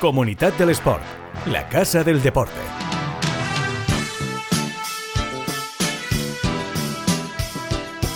Comunidad del Sport, la casa del deporte.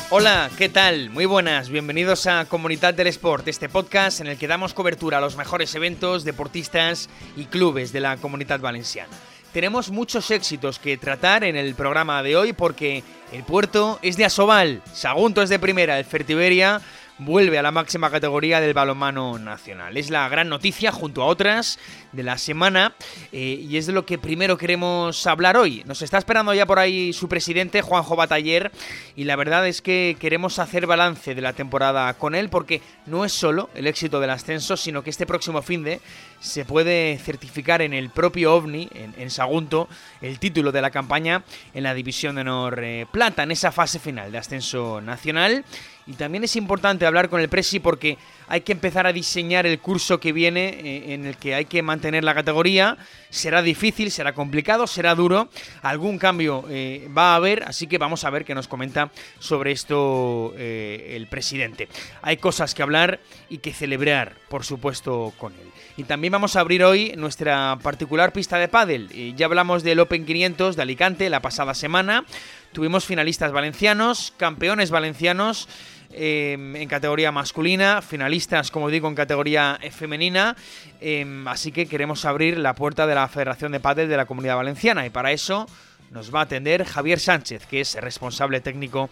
Hola, ¿qué tal? Muy buenas, bienvenidos a Comunidad del Sport, este podcast en el que damos cobertura a los mejores eventos, deportistas y clubes de la comunidad valenciana. Tenemos muchos éxitos que tratar en el programa de hoy porque el puerto es de Asobal, Sagunto es de primera, el Fertiberia vuelve a la máxima categoría del balonmano nacional. Es la gran noticia junto a otras de la semana eh, y es de lo que primero queremos hablar hoy. Nos está esperando ya por ahí su presidente, Juanjo Bataller, y la verdad es que queremos hacer balance de la temporada con él porque no es solo el éxito del ascenso, sino que este próximo fin de se puede certificar en el propio OVNI, en, Sagunto, el título de la campaña en la División de Honor eh, Plata, en esa fase final de ascenso nacional. Y también es importante hablar con el Presi porque hay que empezar a diseñar el curso que viene eh, en el que hay que mantener la categoría. Será difícil, será complicado, será duro. Algún cambio eh, va a haber, así que vamos a ver qué nos comenta sobre esto el presidente. Hay cosas que hablar y que celebrar, por supuesto, con él. Y también vamos a abrir hoy nuestra particular pista de pádel. Ya hablamos del Open 500 de Alicante la pasada semana. Tuvimos finalistas valencianos, campeones valencianos em, en categoría masculina, finalistas, como digo, en categoría femenina. Em, así que queremos abrir la puerta de la Federación de Pádel de la Comunidad Valenciana y para eso nos va a atender Javier Sánchez, que es responsable técnico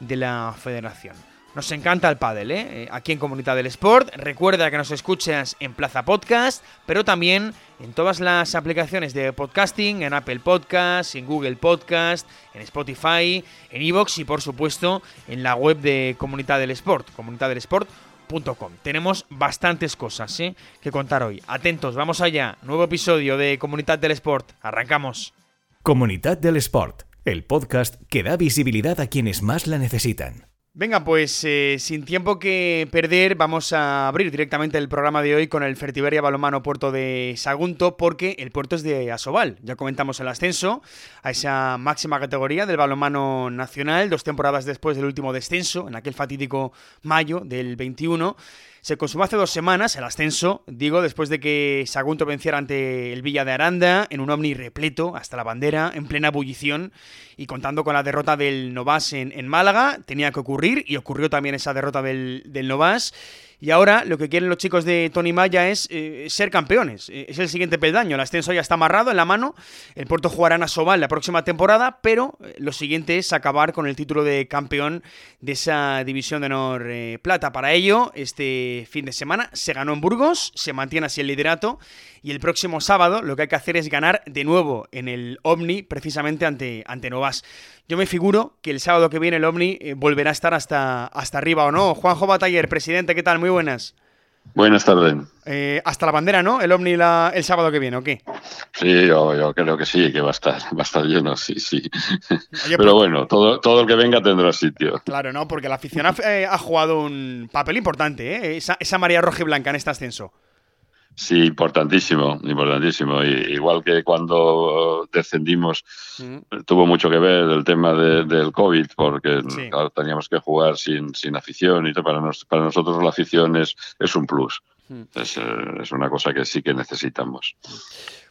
de la federación. Nos encanta el pádel, ¿eh? ¿eh? Aquí en Comunidad del Sport. Recuerda que nos escuchas en Plaza Podcast, pero también en todas las aplicaciones de podcasting, en Apple Podcast, en Google Podcast, en Spotify, en Evox y por supuesto en la web de Comunidad del Sport, comunidaddelesport.com. Tenemos bastantes cosas ¿eh? que contar hoy. Atentos, vamos allá. Nuevo episodio de Comunidad del Sport. Arrancamos. Comunidad del Sport, el podcast que da visibilidad a quienes más la necesitan. Venga, pues eh, sin tiempo que perder, vamos a abrir directamente el programa de hoy con el Fertiberia Balomano Puerto de Sagunto, porque el puerto es de Asobal. Ya comentamos el ascenso a esa máxima categoría del balomano nacional, dos temporadas después del último descenso, en aquel fatídico mayo del 21. Se consumó hace dos semanas el ascenso, digo, después de que Sagunto venciera ante el Villa de Aranda en un ovni repleto hasta la bandera, en plena ebullición y contando con la derrota del Novas en, Málaga. Tenía que ocurrir y ocurrió también esa derrota del, del Novas. Y ahora lo que quieren los chicos de Tony Maya es eh, ser campeones. Eh, es el siguiente peldaño. El ascenso ya está amarrado en la mano. El Puerto jugará en Asobal la próxima temporada, pero eh, lo siguiente es acabar con el título de campeón de esa división de honor plata. Para ello, este fin de semana se ganó en Burgos, se mantiene así el liderato y el próximo sábado lo que hay que hacer es ganar de nuevo en el Omni, precisamente ante, ante Novas. Yo me figuro que el sábado que viene el Omni eh, volverá a estar hasta, hasta arriba, ¿o no? Juanjo Bataller, presidente, ¿qué tal? Muy buenas. Buenas tardes. Eh, hasta la bandera, ¿no? El Omni el sábado que viene, ¿o qué? Sí, yo, creo que sí, que va a estar, va a estar lleno, sí, sí. Pero bueno, todo, todo el que venga tendrá sitio. Claro, ¿no? Porque la afición ha, eh, jugado un papel importante, ¿eh? Esa, esa María Roja y Blanca en este ascenso. Sí, importantísimo, importantísimo. igual que cuando descendimos, mm. tuvo mucho que ver el tema del COVID, porque teníamos que jugar sin, sin afición y Para, para nosotros la afición es, es un plus. Es, eh, es, una cosa que sí que necesitamos.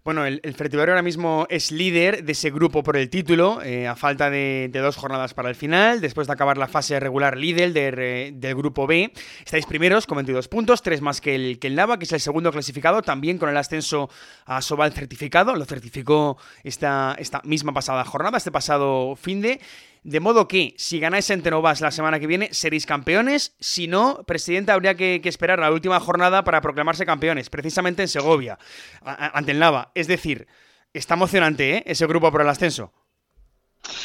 Bueno, el, el ahora mismo es líder de ese grupo por el título, eh, a falta de, dos jornadas para el final, después de acabar la fase regular líder del grupo B. Estáis primeros con 22 puntos, tres más que el, que el Nava, que es el segundo clasificado, también con el ascenso a Sobal certificado, lo certificó esta, esta misma pasada jornada, este pasado fin de. De modo que, si ganáis en Tenovas la semana que viene, seréis campeones. Si no, presidente, habría que, esperar la última jornada para proclamarse campeones, precisamente en Segovia, ante el Nava. Es decir, está emocionante ¿eh? ese grupo por el ascenso.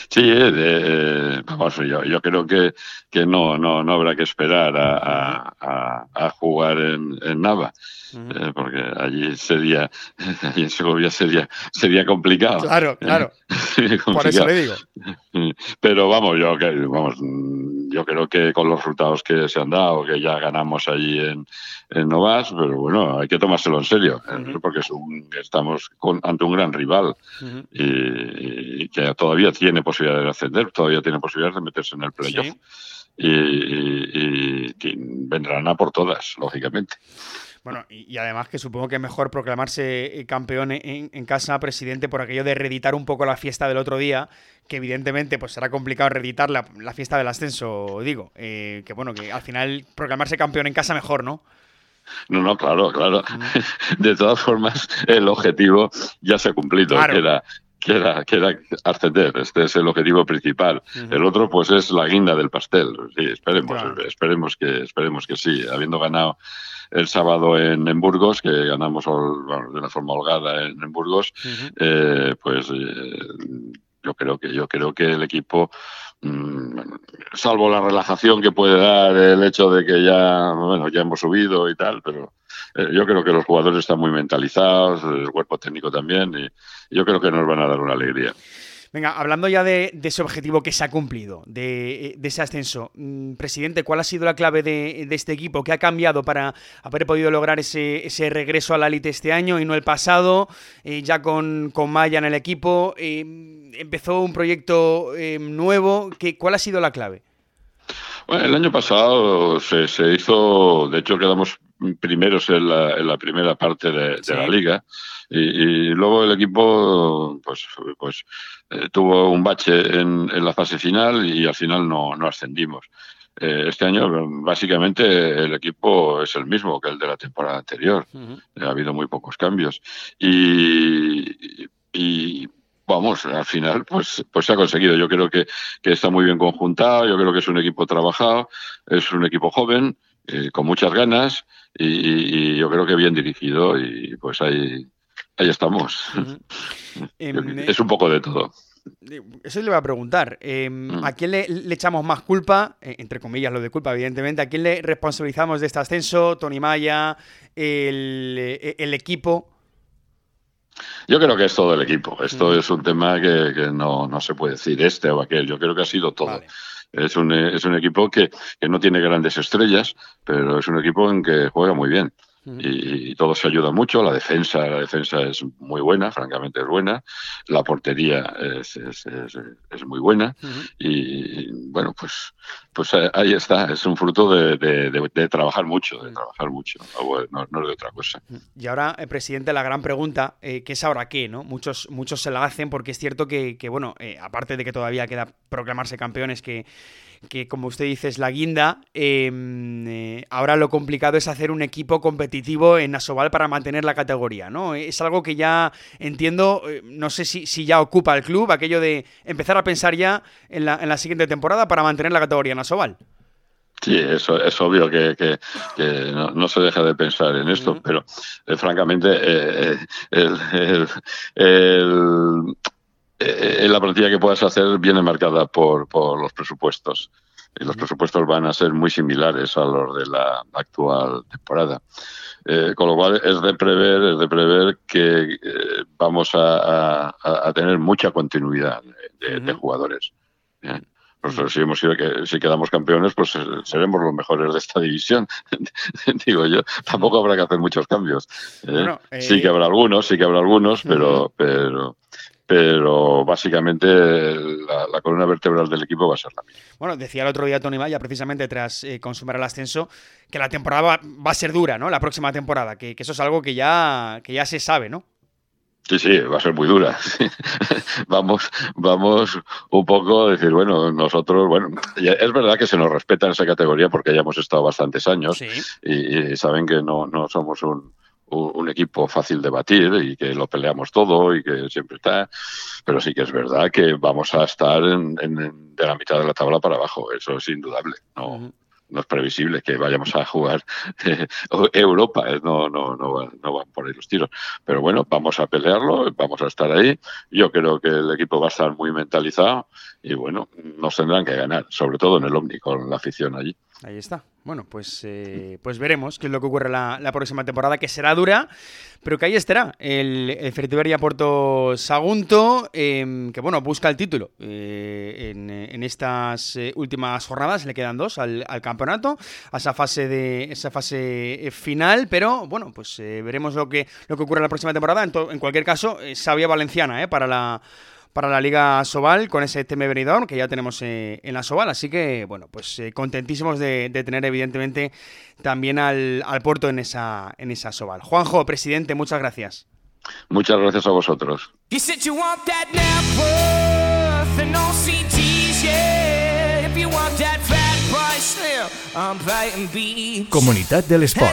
Sí, eh, eh, vamos, yo, yo creo que, que no, no, no habrá que esperar a, jugar en, en Nava. Eh, porque allí sería, allí en Segovia sería, sería complicado. Claro, claro. Por eso le digo. Pero vamos, yo, vamos, yo creo que con los resultados que se han dado, que ya ganamos allí en, en Novas, pero bueno, hay que tomárselo en serio, ¿eh? porque es estamos ante un gran rival y, que todavía tiene posibilidad de ascender, todavía tiene posibilidad de meterse en el playoff. y, vendrán a por todas, lógicamente. Bueno, y, además que supongo que es mejor proclamarse eh, campeón en, casa, presidente, por aquello de reeditar un poco la fiesta del otro día, que evidentemente pues será complicado reeditar la, fiesta del ascenso, digo. Eh, que bueno, que al final proclamarse campeón en casa mejor, ¿no? No, no, claro, claro. Mm. De todas formas, el objetivo ya se ha cumplido, era que era, que era ascender. Este es el objetivo principal. El otro, pues, es la guinda del pastel. Sí, esperemos, esperemos que, esperemos que sí. Habiendo ganado el sábado en, Burgos, que ganamos de una forma holgada en, Burgos, eh, pues eh, yo creo que yo creo que el equipo salvo la relajación que puede dar el hecho de que ya bueno ya hemos subido y tal pero eh, yo creo que los jugadores están muy mentalizados el cuerpo técnico también y yo creo que nos van a dar una alegría Venga, hablando ya de, ese objetivo que se ha cumplido, de, ese ascenso, mm, presidente, ¿cuál ha sido la clave de, este equipo? ¿Qué ha cambiado para haber podido lograr ese, regreso a la élite este año y no el pasado? Eh, ya con, Maya en el equipo, eh, empezó un proyecto eh, nuevo. ¿Qué, ¿Cuál ha sido la clave? Bueno, el año pasado se, hizo, de hecho quedamos primeros en la, primera parte de, la liga y, luego el equipo pues, pues eh, tuvo un bache en, la fase final y al final no, ascendimos. Eh, este año básicamente el equipo es el mismo que el de la temporada anterior. Ha habido muy pocos cambios. Y, vamos, al final pues, pues se ha conseguido. Yo creo que, está muy bien conjuntado, yo creo que es un equipo trabajado, es un equipo joven, eh, con muchas ganas y, yo creo que bien dirigido y pues ahí, ahí estamos. Em, es un poco de todo. Eso le voy a preguntar. Em, mm. ¿A quién le, echamos más culpa? Eh, entre comillas, lo de culpa, evidentemente. ¿A quién le responsabilizamos de este ascenso? ¿Tony Maya? ¿El, eh, equipo? Yo creo que es todo el equipo. Esto mm. es un tema que, no, se puede decir este o aquel. Yo creo que ha sido todo. Es, un, es un equipo que, que no tiene grandes estrellas, pero es un equipo en que juega muy bien y, todo se ayuda mucho. La defensa, la defensa es muy buena, francamente es buena. La portería es, es, es, muy buena. Y bueno, pues, pues ahí está. Es un fruto de, de, trabajar mucho, de trabajar mucho. No, es de otra cosa. Y ahora, eh, presidente, la gran pregunta, eh, ¿qué es ahora qué? ¿no? Muchos, muchos se la hacen porque es cierto que, que bueno, eh, aparte de que todavía queda proclamarse campeones, que que como usted dice es la guinda. Em, eh, ahora lo complicado es hacer un equipo competitivo en Asobal para mantener la categoría, ¿no? Es algo que ya entiendo, eh, no sé si, ya ocupa el club, aquello de empezar a pensar ya en la, en la siguiente temporada para mantener la categoría en Asobal. Sí, eso es obvio que, no, se deja de pensar en esto, pero eh, francamente el, eh, la plantilla que puedas hacer viene marcada por, por los presupuestos. Y los presupuestos van a ser muy similares a los de la actual temporada. Eh, con lo cual es de prever, es de prever que eh, vamos a, tener mucha continuidad de, jugadores. Pues, si, hemos sido que, si quedamos campeones, pues seremos los mejores de esta división. Digo yo, tampoco habrá que hacer muchos cambios. sí que habrá algunos, sí que habrá algunos, pero, pero, pero básicamente la, columna vertebral del equipo va a ser la misma. Bueno, decía el otro día Tony Maya, precisamente tras eh, consumar el ascenso, que la temporada va, a ser dura, ¿no? La próxima temporada, que, eso es algo que ya, que ya se sabe, ¿no? Sí, sí, va a ser muy dura. vamos, vamos un poco a decir, bueno, nosotros, bueno, es verdad que se nos respeta en esa categoría porque ya hemos estado bastantes años y, saben que no, no somos un, un equipo fácil de batir y que lo peleamos todo y que siempre está, pero sí que es verdad que vamos a estar en, de la mitad de la tabla para abajo, eso es indudable. No, no es previsible que vayamos a jugar eh, Europa, eh, no, no, no, van, no van por ahí los tiros. Pero bueno, vamos a pelearlo, vamos a estar ahí. Yo creo que el equipo va a estar muy mentalizado y bueno, nos tendrán que ganar, sobre todo en el Omni, con la afición allí. Ahí está. Bueno, pues, eh, pues veremos qué es lo que ocurre la, próxima temporada, que será dura, pero que ahí estará el, el Porto Sagunto, em, que bueno, busca el título eh, en, estas eh, últimas jornadas, le quedan dos al, campeonato, a esa fase de esa fase final, pero bueno, pues veremos lo que, lo que ocurre la próxima temporada. En, en cualquier caso, sabia valenciana para la para la Liga Sobal con ese TM Benidorm que ya tenemos eh, en la Sobal. Así que, bueno, pues eh, contentísimos de, tener evidentemente también al, al puerto en esa, en esa Sobal. Juanjo, presidente, muchas gracias. Muchas gracias a vosotros. Comunidad del Sport.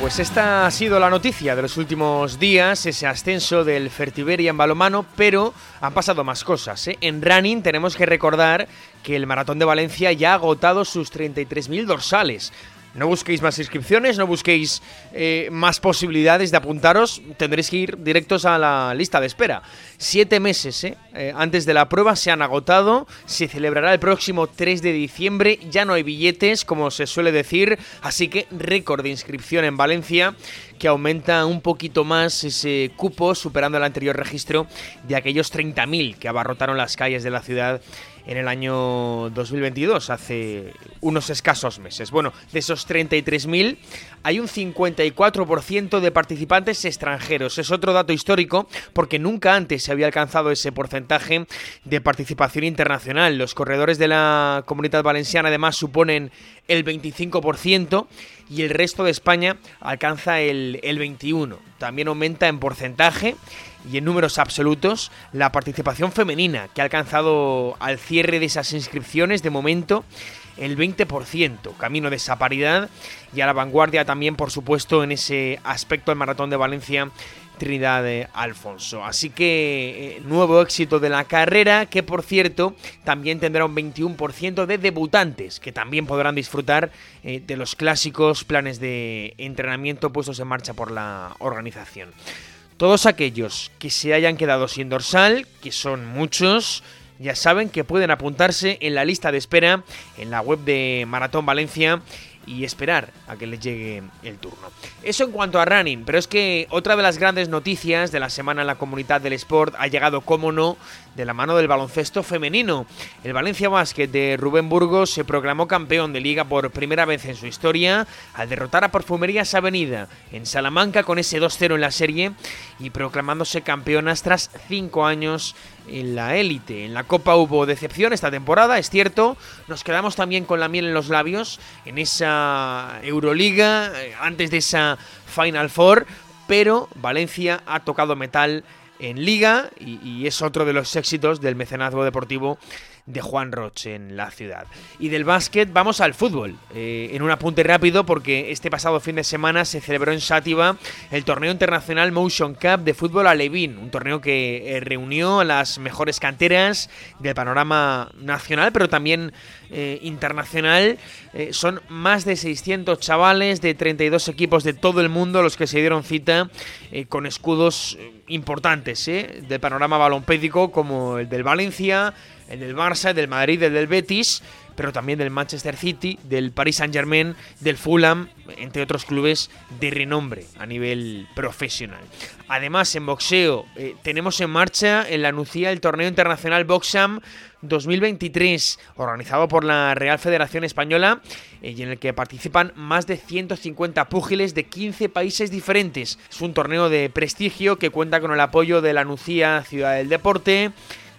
Pues esta ha sido la noticia de los últimos días, ese ascenso del Fertiberia en balomano, pero han pasado más cosas. ¿eh? En running tenemos que recordar que el Maratón de Valencia ya ha agotado sus 33.000 dorsales. No busquéis más inscripciones, no busquéis eh, más posibilidades de apuntaros, tendréis que ir directos a la lista de espera. Siete meses eh, eh, antes de la prueba se han agotado, se celebrará el próximo 3 de diciembre, ya no hay billetes, como se suele decir, así que récord de inscripción en Valencia, que aumenta un poquito más ese cupo, superando el anterior registro de aquellos 30.000 que abarrotaron las calles de la ciudad en el año 2022, hace unos escasos meses. Bueno, de esos 33.000 hay un 54% de participantes extranjeros. Es otro dato histórico porque nunca antes se había alcanzado ese porcentaje de participación internacional. Los corredores de la comunidad valenciana además suponen el 25% y el resto de España alcanza el, el 21%. También aumenta en porcentaje y en números absolutos la participación femenina, que ha alcanzado al cierre de esas inscripciones de momento el 20%, camino de esa paridad y a la vanguardia también, por supuesto, en ese aspecto del Maratón de Valencia Trinidad Alfonso. Así que eh, nuevo éxito de la carrera, que por cierto también tendrá un 21% de debutantes, que también podrán disfrutar eh, de los clásicos planes de entrenamiento puestos en marcha por la organización. Todos aquellos que se hayan quedado sin dorsal, que son muchos, ya saben que pueden apuntarse en la lista de espera en la web de Maratón Valencia y esperar a que les llegue el turno. Eso en cuanto a running, pero es que otra de las grandes noticias de la semana en la comunidad del sport ha llegado, como no, de la mano del baloncesto femenino. El Valencia Basket de Rubén Burgos se proclamó campeón de liga por primera vez en su historia al derrotar a Perfumerías Avenida en Salamanca con ese 2-0 en la serie y proclamándose campeonas tras cinco años en la élite. En la Copa hubo decepción esta temporada, es cierto. Nos quedamos también con la miel en los labios en esa Euroliga, eh, antes de esa Final Four, pero Valencia ha tocado metal en liga y, es otro de los éxitos del mecenazgo deportivo de Juan Roche en la ciudad. Y del básquet vamos al fútbol. Eh, en un apunte rápido porque este pasado fin de semana se celebró en Sátiva el torneo internacional Motion Cup de fútbol alevín, un torneo que eh, reunió a las mejores canteras del panorama nacional, pero también eh, internacional. son más de 600 chavales de 32 equipos de todo el mundo los que se dieron cita con escudos importantes del panorama balompédico como el del Valencia, el del Barça, el del Madrid, el del Betis, pero también del Manchester City, del Paris Saint-Germain, del Fulham, entre otros clubes de renombre a nivel profesional. Además, en boxeo eh, tenemos en marcha en la Nucía el torneo internacional Boxam 2023, organizado por la Real Federación Española eh, y en el que participan más de 150 púgiles de 15 países diferentes. Es un torneo de prestigio que cuenta con el apoyo de la Nucía Ciudad del Deporte,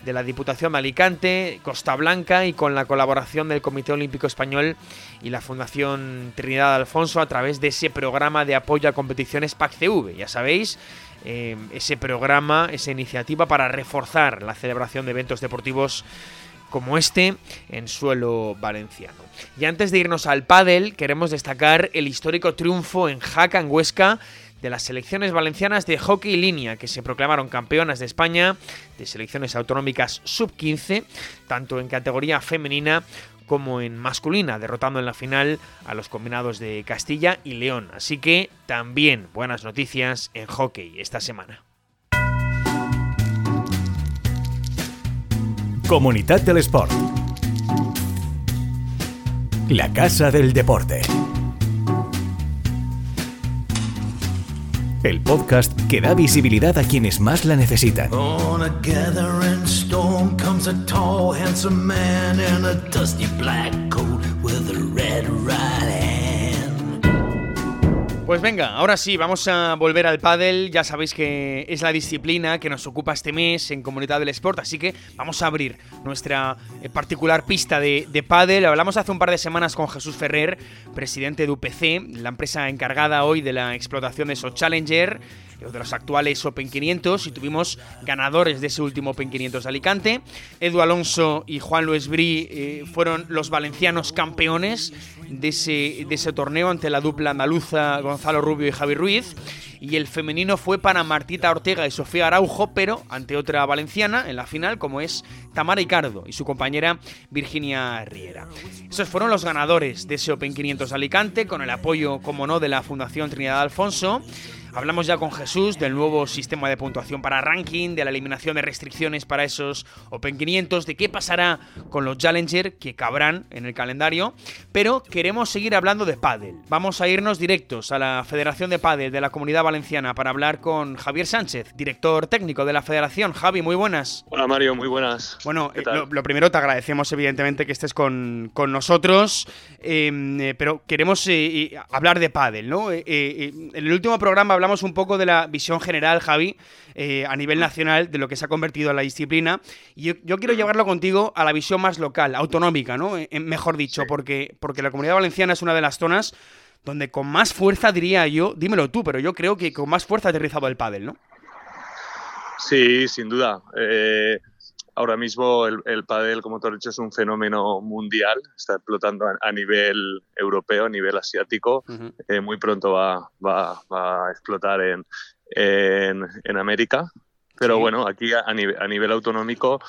de la Diputación de Alicante, Costa Blanca y con la colaboración del Comité Olímpico Español y la Fundación Trinidad Alfonso a través de ese programa de apoyo a competiciones PAC-CV. Ya sabéis, eh, ese programa, esa iniciativa para reforzar la celebración de eventos deportivos como este en suelo valenciano. Y antes de irnos al pádel, queremos destacar el histórico triunfo en Jaca, en Huesca, de las selecciones valencianas de hockey y línea, que se proclamaron campeonas de España de selecciones autonómicas sub-15, tanto en categoría femenina como en masculina, derrotando en la final a los combinados de Castilla y León. Así que también buenas noticias en hockey esta semana. Comunidad del Sport. la Casa del Deporte. El podcast que da visibilidad a quienes más la necesitan. Pues venga, ahora sí, vamos a volver al pádel. Ya sabéis que es la disciplina que nos ocupa este mes en Comunidad del Sport, así que vamos a abrir nuestra eh, particular pista de, de pádel. Hablamos hace un par de semanas con Jesús Ferrer, presidente de UPC, la empresa encargada hoy de la explotación de esos Challenger de los actuales Open 500 y tuvimos ganadores de ese último Open 500 de Alicante. Edu Alonso y Juan Luis Brí eh, fueron los valencianos campeones de ese, de ese torneo ante la dupla andaluza Gonzalo Rubio y Javi Ruiz. Y el femenino fue para Martita Ortega y Sofía Araujo, pero ante otra valenciana en la final, como es Tamara Icardo y su compañera Virginia Riera. Esos fueron los ganadores de ese Open 500 de Alicante, con el apoyo, como no, de la Fundación Trinidad Alfonso. Hablamos ya con Jesús del nuevo sistema de puntuación para ranking, de la eliminación de restricciones para esos Open 500, de qué pasará con los Challenger que cabrán en el calendario, pero queremos seguir hablando de pádel. Vamos a irnos directos a la Federación de Pádel de la Comunidad Valenciana para hablar con Javier Sánchez, director técnico de la Federación. Javi, muy buenas. Hola Mario, muy buenas. Bueno, eh, lo, primero te agradecemos evidentemente que estés con, nosotros, em, eh, pero queremos eh, hablar de pádel, ¿no? en el último programa hablamos hablamos un poco de la visión general, Javi, eh, a nivel nacional, de lo que se ha convertido en la disciplina. Y yo, quiero llevarlo contigo a la visión más local, autonómica, ¿no? Eh, mejor dicho, porque, porque la comunidad valenciana es una de las zonas donde con más fuerza, diría yo, dímelo tú, pero yo creo que con más fuerza ha aterrizado el pádel, ¿no? Sí, sin duda. Eh, ahora mismo el, el pádel, como tú has dicho, es un fenómeno mundial, está explotando a, nivel europeo, a nivel asiático. Eh, muy pronto va, va, va a explotar en, en, en América. Pero bueno, aquí a, nivel, a nivel autonómico,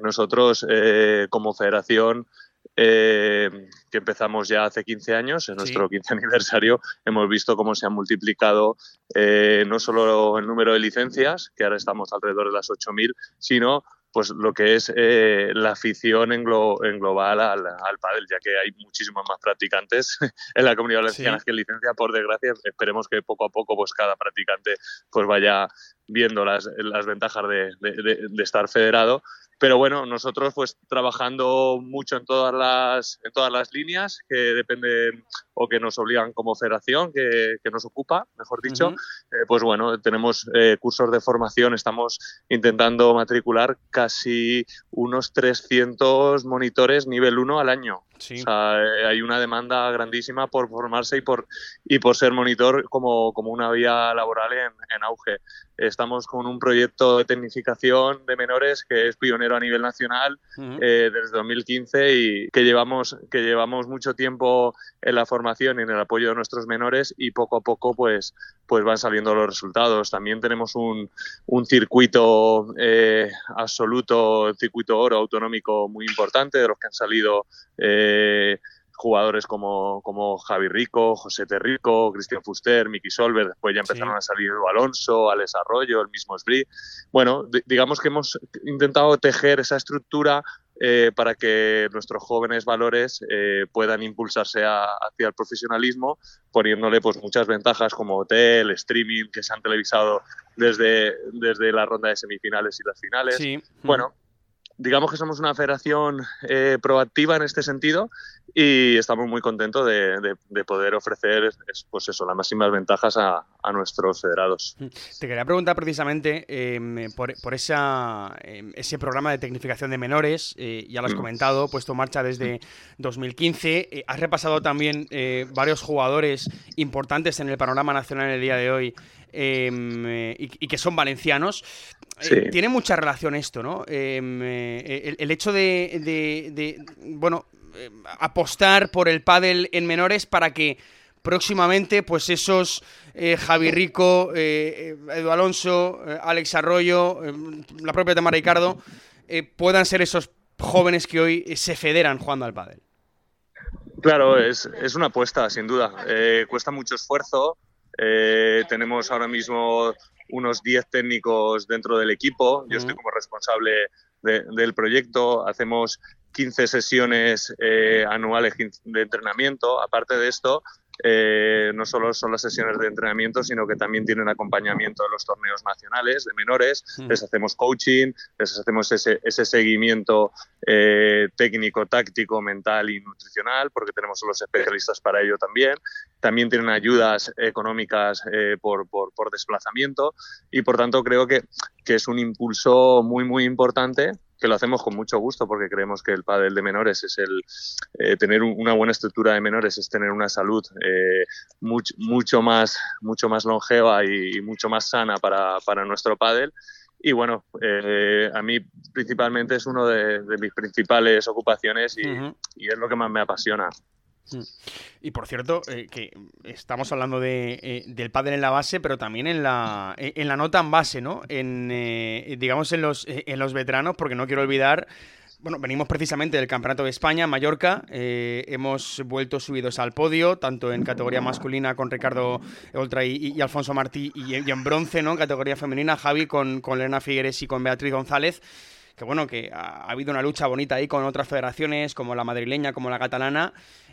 nosotros eh, como federación eh, que empezamos ya hace 15 años, en nuestro 15 aniversario, hemos visto cómo se ha multiplicado eh, no solo el número de licencias, que ahora estamos alrededor de las 8.000, sino pues lo que es eh, la afición en, global al, al pádel, ya que hay muchísimos más practicantes en la comunidad valenciana que licencia, por desgracia, esperemos que poco a poco pues cada practicante pues vaya viendo las, las ventajas de, de estar federado pero bueno, nosotros pues trabajando mucho en todas las, en todas las líneas que dependen o que nos obligan como federación, que, que nos ocupa, mejor dicho, eh, pues bueno, tenemos eh, cursos de formación, estamos intentando matricular casi unos 300 monitores nivel 1 al año. O sea, eh, hay una demanda grandísima por formarse y por, y por ser monitor como, como una vía laboral en, en auge. Estamos con un proyecto de tecnificación de menores que es pionero a nivel nacional eh, desde 2015 y que llevamos, que llevamos mucho tiempo en la formación y en el apoyo de nuestros menores y poco a poco pues, pues van saliendo los resultados. También tenemos un, un circuito eh, absoluto, circuito oro autonómico muy importante de los que han salido. Eh, jugadores como, como Javi Rico, José Terrico, Cristian Fuster, Miki Solver, después ya empezaron a salir Alonso, Alex Arroyo, el mismo Sbri. Bueno, digamos que hemos intentado tejer esa estructura eh, para que nuestros jóvenes valores eh, puedan impulsarse hacia el profesionalismo, poniéndole pues muchas ventajas como hotel, streaming, que se han televisado desde, desde la ronda de semifinales y las finales. Bueno, digamos que somos una federación eh, proactiva en este sentido y estamos muy contentos de, poder ofrecer pues eso, las máximas ventajas a, nuestros federados. Te quería preguntar precisamente em, por, esa, em, ese programa de tecnificación de menores, eh, ya lo has mm. comentado, puesto en marcha desde 2015. Eh, has repasado también varios jugadores importantes en el panorama nacional en el día de hoy em, y, que son valencianos. tiene mucha relación esto, ¿no? el, hecho de, bueno, eh, apostar por el pádel en menores para que próximamente pues esos eh, Javi Rico, eh, Edu Alonso, Alex Arroyo, la propia Tamara Ricardo puedan ser esos jóvenes que hoy se federan jugando al pádel. Claro, es, es una apuesta, sin duda. cuesta mucho esfuerzo. Tenemos ahora mismo unos 10 técnicos dentro del equipo. Yo estoy como responsable del proyecto. Hacemos 15 sesiones anuales de entrenamiento. Aparte de esto, eh, no solo son las sesiones de entrenamiento, sino que también tienen acompañamiento de los torneos nacionales de menores, hmm. les hacemos coaching, les hacemos ese, seguimiento eh, técnico, táctico, mental y nutricional, porque tenemos los especialistas para ello también. También tienen ayudas económicas eh, por, por, desplazamiento y por tanto creo que, que es un impulso muy, muy importante que lo hacemos con mucho gusto porque creemos que el pádel de menores es el eh, tener una buena estructura de menores es tener una salud eh, mucho, mucho más mucho más longeva y, mucho más sana para, para nuestro pádel y bueno eh, a mí principalmente es una de, mis principales ocupaciones y, y, es lo que más me apasiona. Y por cierto, eh, que estamos hablando de, eh, del pádel en la base, pero también en la, eh, en la nota en base, ¿no? En, digamos, en los, en los veteranos, porque no quiero olvidar bueno, venimos precisamente del Campeonato de España, Mallorca. hemos vuelto subidos al podio, tanto en categoría masculina con Ricardo Oltra y, Alfonso Martí, y, en bronce, ¿no? En categoría femenina, Javi con, con Figueres y con Beatriz González. Que bueno, que ha, habido una lucha bonita ahí con otras federaciones, como la madrileña, como la catalana.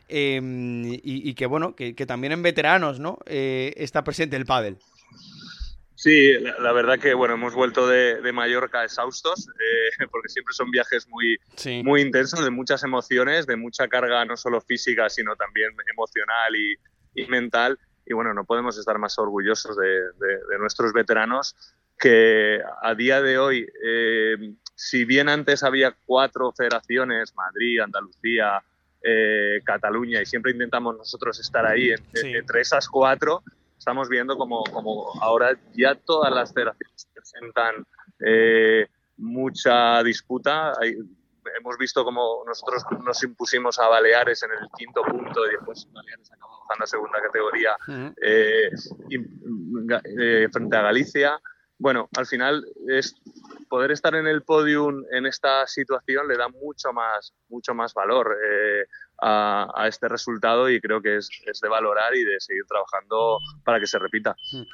Em, y, que bueno, que, también en veteranos, ¿no? Eh, está presente el pádel. Sí, la, verdad que bueno, hemos vuelto de, Mallorca exhaustos, eh, porque siempre son viajes muy, muy intensos, de muchas emociones, de mucha carga no solo física, sino también emocional y, mental. Y bueno, no podemos estar más orgullosos de, nuestros veteranos que a día de hoy, eh, si bien antes había cuatro federaciones, Madrid, Andalucía, eh, Cataluña y siempre intentamos nosotros estar ahí entre esas cuatro, estamos viendo como, como ahora ya todas las federaciones presentan eh, mucha disputa. hemos visto como nosotros nos impusimos a Baleares en el quinto punto y después Baleares acabó bajando a segunda categoría eh, frente a Galicia. Bueno, al final es poder estar en el podium en esta situación le da mucho más, mucho más valor eh, a, este resultado y creo que es, de valorar y de seguir trabajando para que se repita. Hmm.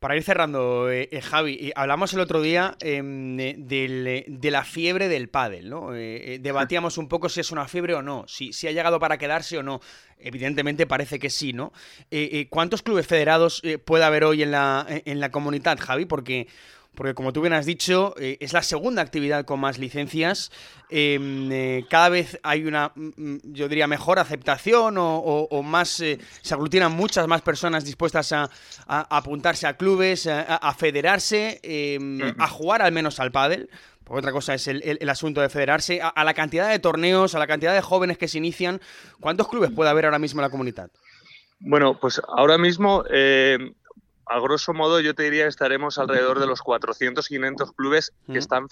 Para ir cerrando, eh, eh, Javi, hablamos el otro día em, de la fiebre del pádel, ¿no? debatíamos un poco si es una fiebre o no, si, si ha llegado para quedarse o no. Evidentemente parece que sí, ¿no? ¿Cuántos clubes federados puede haber hoy en la, en la comunidad, Javi? Porque porque como tú bien has dicho, eh, es la segunda actividad con más licencias. Em, eh, cada vez hay una, mm, mm, yo diría, mejor aceptación o, más, eh, se aglutinan muchas más personas dispuestas a, apuntarse a clubes, a, federarse, em, a jugar al menos al pádel. Porque otra cosa es el, asunto de federarse, a, la cantidad de torneos, a la cantidad de jóvenes que se inician. ¿Cuántos clubes puede haber ahora mismo en la comunidad? Bueno, pues ahora mismo a grosso modo yo te diría que estaremos alrededor de los 400, 500 clubes que están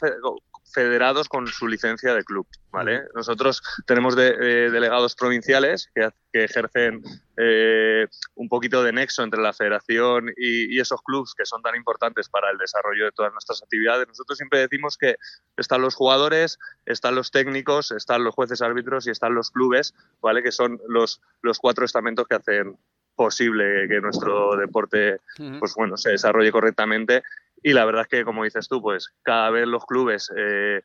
federados con su licencia de club, ¿vale? Nosotros tenemos eh, delegados provinciales que, ejercen eh, un poquito de nexo entre la federación y, esos clubes que son tan importantes para el desarrollo de todas nuestras actividades. Nosotros siempre decimos que están los jugadores, están los técnicos, están los jueces árbitros y están los clubes, ¿vale? Que son los, los cuatro estamentos que hacen posible que nuestro deporte pues bueno se desarrolle correctamente y la verdad es que como dices tú pues cada vez los clubes eh,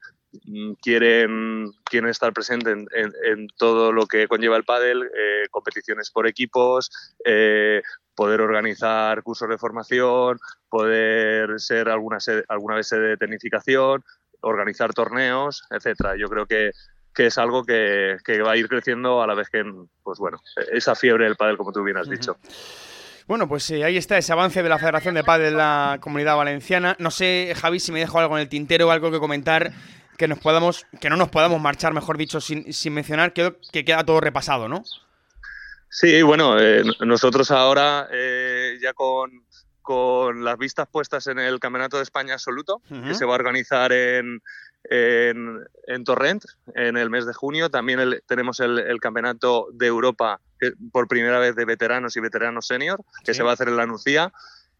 quieren, quieren estar presentes en, todo lo que conlleva el pádel, eh, competiciones por equipos, eh, poder organizar cursos de formación, poder ser alguna, alguna vez sede de tecnificación, organizar torneos, etcétera. Yo creo que que es algo que, va a ir creciendo a la vez que, pues bueno, esa fiebre del pádel, como tú bien has dicho. Bueno, pues eh, ahí está ese avance de la Federación de Pádel de la Comunidad Valenciana. No sé, Javi, si me dejo algo en el tintero o algo que comentar que nos podamos, que no nos podamos marchar, mejor dicho, sin, mencionar, creo que queda todo repasado, ¿no? Sí, bueno, eh, nosotros ahora eh, ya con, las vistas puestas en el Campeonato de España Absoluto, que se va a organizar en, en, Torrent en el mes de junio. También tenemos el, Campeonato de Europa por primera vez de veteranos y veteranos senior, que se va a hacer en la Nucía.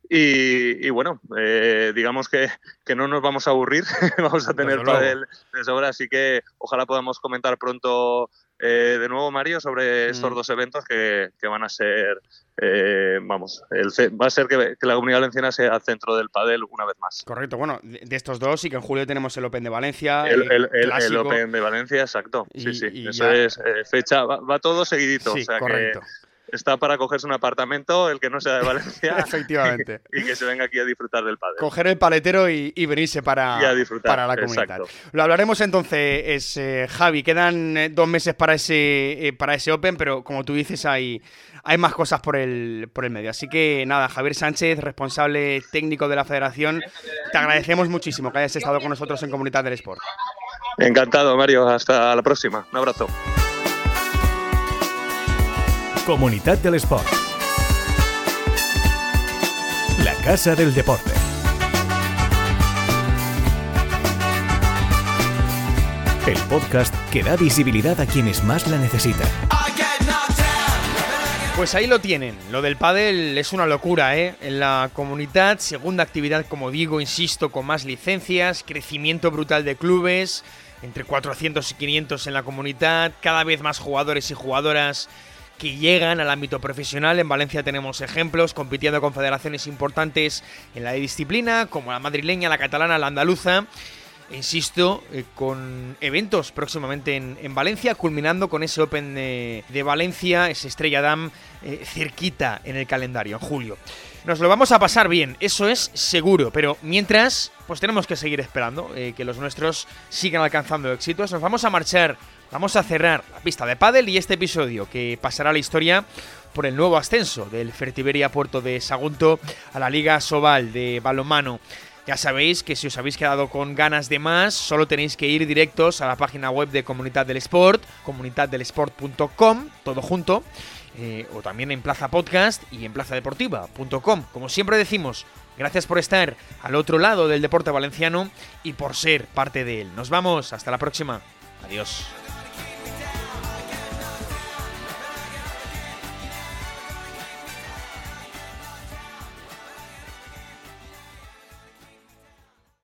Y, bueno, eh, digamos que, que, no nos vamos a aburrir, vamos a tener pádel de sobra, así que ojalá podamos comentar pronto eh, de nuevo, Mario, sobre estos mm. dos eventos que, que van a ser, eh, vamos, el, va a ser que, la Comunidad Valenciana sea centro del padel una vez más. Correcto, bueno, de, estos dos y que en julio tenemos el Open de Valencia. El, el, Open de Valencia, exacto. sí, sí, eso es fecha, va, todo seguidito. o sea correcto está para cogerse un apartamento, el que no sea de Valencia. Efectivamente. Y, que se venga aquí a disfrutar del padre. Coger el paletero y, venirse para, para la comunidad. Lo hablaremos entonces, eh, Javi. Quedan eh, dos meses para ese, eh, para ese Open, pero como tú dices, hay, hay más cosas por el, por el medio. Así que nada, Javier Sánchez, responsable técnico de la federación, te agradecemos muchísimo que hayas estado con nosotros en Comunidad del Sport. Encantado, Mario. Hasta la próxima. Un abrazo. Comunidad del Sport. La Casa del Deporte. El podcast que da visibilidad a quienes más la necesitan. Pues ahí lo tienen. Lo del pádel es una locura, ¿eh? En la comunidad, segunda actividad, como digo, insisto, con más licencias, crecimiento brutal de clubes, entre 400 y 500 en la comunidad, cada vez más jugadores y jugadoras que llegan al ámbito profesional. En Valencia tenemos ejemplos compitiendo con federaciones importantes en la disciplina, como la madrileña, la catalana, la andaluza. Insisto, eh, con eventos próximamente en, Valencia, culminando con ese Open de, Valencia, ese Estrella Dam eh, cerquita en el calendario, en julio. Nos lo vamos a pasar bien, eso es seguro, pero mientras, pues tenemos que seguir esperando eh, que los nuestros sigan alcanzando éxitos. Nos vamos a marchar Vamos a cerrar la pista de pádel y este episodio que pasará a la historia por el nuevo ascenso del Fertiberia Puerto de Sagunto a la Liga Sobal de balonmano. Ya sabéis que si os habéis quedado con ganas de más, solo tenéis que ir directos a la página web de Comunidad del Sport, comunidaddelesport.com, todo junto, eh, o también en Plaza Podcast y en plazadeportiva.com. Como siempre decimos, gracias por estar al otro lado del deporte valenciano y por ser parte de él. Nos vamos, hasta la próxima. Adiós.